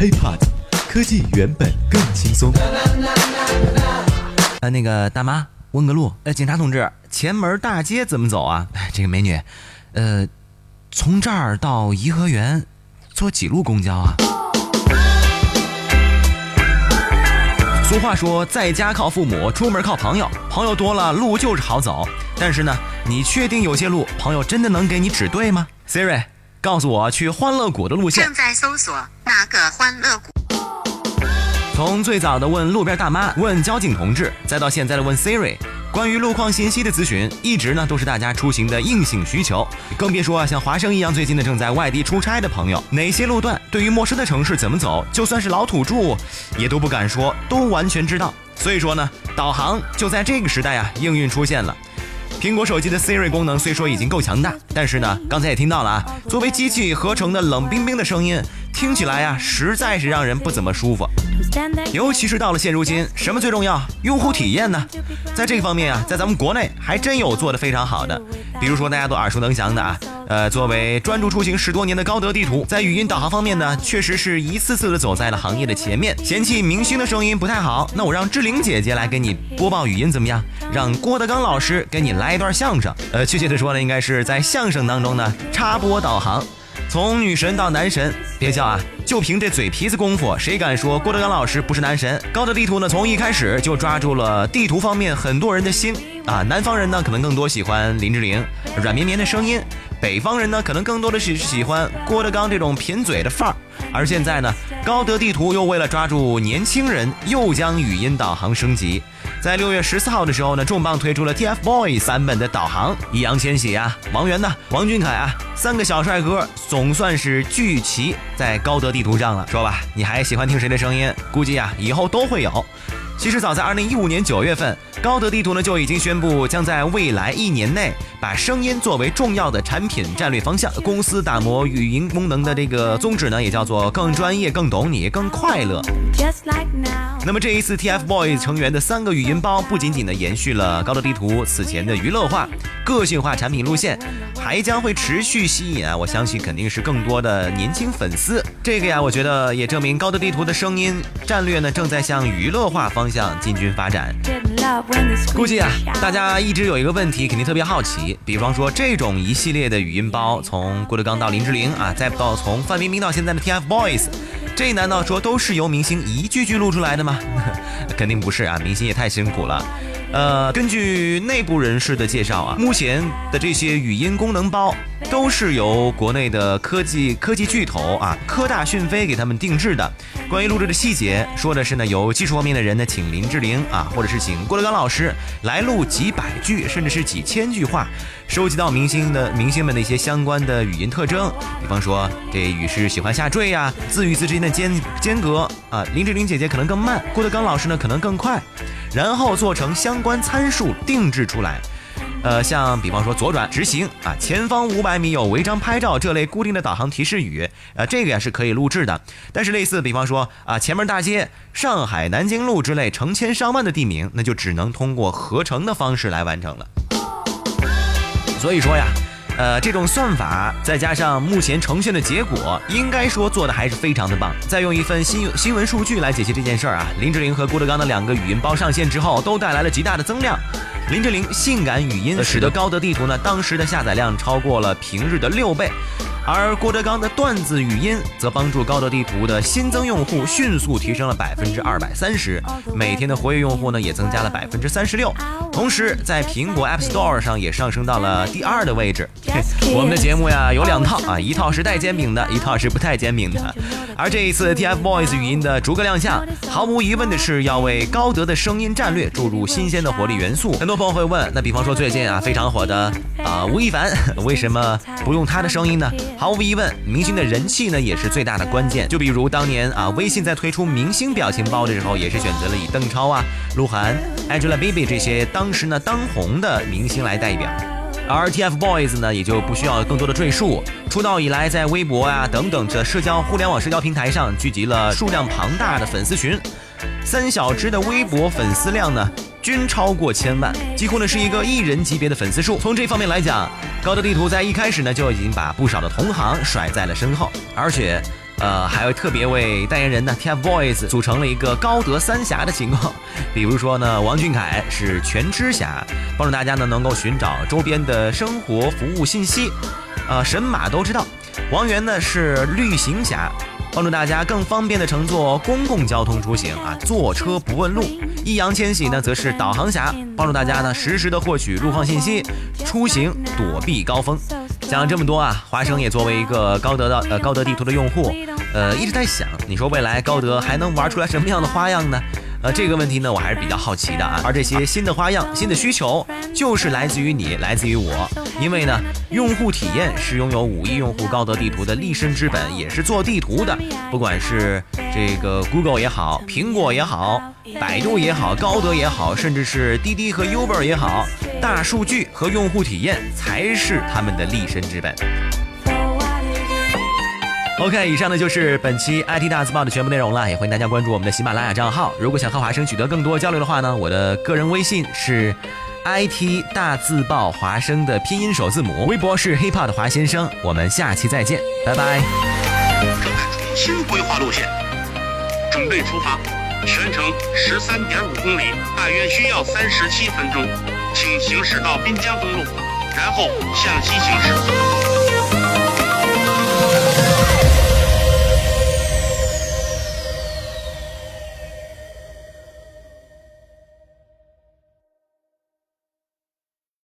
HiPod，科技原本更轻松。呃，那个大妈，问个路。呃，警察同志，前门大街怎么走啊？哎，这个美女，呃，从这儿到颐和园，坐几路公交啊？俗话说，在家靠父母，出门靠朋友。朋友多了，路就是好走。但是呢，你确定有些路，朋友真的能给你指对吗？Siri，告诉我去欢乐谷的路线。正在搜索哪个欢乐谷？从最早的问路边大妈、问交警同志，再到现在的问 Siri，关于路况信息的咨询，一直呢都是大家出行的硬性需求。更别说啊，像华生一样最近的正在外地出差的朋友，哪些路段对于陌生的城市怎么走，就算是老土著也都不敢说都完全知道。所以说呢，导航就在这个时代啊，应运出现了。苹果手机的 Siri 功能虽说已经够强大，但是呢，刚才也听到了啊，作为机器合成的冷冰冰的声音，听起来啊，实在是让人不怎么舒服。尤其是到了现如今，什么最重要？用户体验呢？在这个方面啊，在咱们国内还真有做得非常好的。比如说大家都耳熟能详的啊，呃，作为专注出行十多年的高德地图，在语音导航方面呢，确实是一次次的走在了行业的前面。嫌弃明星的声音不太好，那我让志玲姐姐来给你播报语音怎么样？让郭德纲老师给你来一段相声。呃，确切的说呢，应该是在相声当中呢插播导航。从女神到男神，别笑啊！就凭这嘴皮子功夫，谁敢说郭德纲老师不是男神？高德地图呢，从一开始就抓住了地图方面很多人的心啊。南方人呢，可能更多喜欢林志玲软绵绵的声音；北方人呢，可能更多的是喜欢郭德纲这种贫嘴的范儿。而现在呢，高德地图又为了抓住年轻人，又将语音导航升级。在六月十四号的时候呢，重磅推出了 TFBOYS 版本的导航，易烊千玺啊，王源呐，王俊凯啊，三个小帅哥总算是聚齐在高德地图上了。说吧，你还喜欢听谁的声音？估计啊，以后都会有。其实早在二零一五年九月份，高德地图呢就已经宣布将在未来一年内把声音作为重要的产品战略方向。公司打磨语音功能的这个宗旨呢，也叫做更专业、更懂你、更快乐。那么这一次 TFBOYS 成员的三个语音包，不仅仅呢延续了高德地图此前的娱乐化、个性化产品路线，还将会持续吸引啊！我相信肯定是更多的年轻粉丝。这个呀，我觉得也证明高德地图的声音战略呢，正在向娱乐化方。向进军发展，估计啊，大家一直有一个问题，肯定特别好奇。比方说，这种一系列的语音包，从郭德纲到林志玲啊，再到从范冰冰到现在的 TFBOYS，这难道说都是由明星一句句录出来的吗？肯定不是啊，明星也太辛苦了。呃，根据内部人士的介绍啊，目前的这些语音功能包都是由国内的科技科技巨头啊科大讯飞给他们定制的。关于录制的细节，说的是呢，有技术方面的人呢，请林志玲啊，或者是请郭德纲老师来录几百句，甚至是几千句话，收集到明星的明星们的一些相关的语音特征，比方说这语是喜欢下坠呀，字与字之间的间间隔啊，林志玲姐姐可能更慢，郭德纲老师呢可能更快。然后做成相关参数定制出来，呃，像比方说左转直行啊，前方五百米有违章拍照这类固定的导航提示语，呃，这个呀是可以录制的。但是类似比方说啊，前门大街、上海南京路之类成千上万的地名，那就只能通过合成的方式来完成了。所以说呀。呃，这种算法再加上目前呈现的结果，应该说做的还是非常的棒。再用一份新新闻数据来解析这件事儿啊，林志玲和郭德纲的两个语音包上线之后，都带来了极大的增量。林志玲性感语音使得高德地图呢当时的下载量超过了平日的六倍。而郭德纲的段子语音则帮助高德地图的新增用户迅速提升了百分之二百三十，每天的活跃用户呢也增加了百分之三十六，同时在苹果 App Store 上也上升到了第二的位置。我们的节目呀有两套啊，一套是带煎饼的，一套是不带煎饼的。而这一次 TFBOYS 语音的逐个亮相，毫无疑问的是要为高德的声音战略注入新鲜的活力元素。很多朋友会问，那比方说最近啊非常火的啊吴亦凡，为什么不用他的声音呢？毫无疑问，明星的人气呢也是最大的关键。就比如当年啊，微信在推出明星表情包的时候，也是选择了以邓超啊、鹿晗、Angelababy 这些当时呢当红的明星来代表。而 TFBOYS 呢，也就不需要更多的赘述。出道以来，在微博啊等等这社交互联网社交平台上聚集了数量庞大的粉丝群，三小只的微博粉丝量呢。均超过千万，几乎呢是一个艺人级别的粉丝数。从这方面来讲，高德地图在一开始呢就已经把不少的同行甩在了身后，而且呃，还有特别为代言人呢 TFBOYS 组成了一个高德三峡的情况。比如说呢，王俊凯是全知侠，帮助大家呢能够寻找周边的生活服务信息。呃，神马都知道，王源呢是绿行侠。帮助大家更方便的乘坐公共交通出行啊，坐车不问路。易烊千玺呢，则是导航侠，帮助大家呢实时的获取路况信息，出行躲避高峰。讲了这么多啊，华生也作为一个高德的呃高德地图的用户，呃一直在想，你说未来高德还能玩出来什么样的花样呢？呃，这个问题呢，我还是比较好奇的啊。而这些新的花样、新的需求，就是来自于你，来自于我。因为呢，用户体验是拥有五亿用户高德地图的立身之本，也是做地图的。不管是这个 Google 也好，苹果也好，百度也好，高德也好，甚至是滴滴和 Uber 也好，大数据和用户体验才是他们的立身之本。OK，以上呢就是本期 IT 大字报的全部内容了，也欢迎大家关注我们的喜马拉雅账号。如果想和华生取得更多交流的话呢，我的个人微信是 IT 大字报华生的拼音首字母，微博是 hiphop 的华先生。我们下期再见，拜拜。正在重新规划路线，准备出发，全程十三点五公里，大约需要三十七分钟，请行驶到滨江公路，然后向西行驶。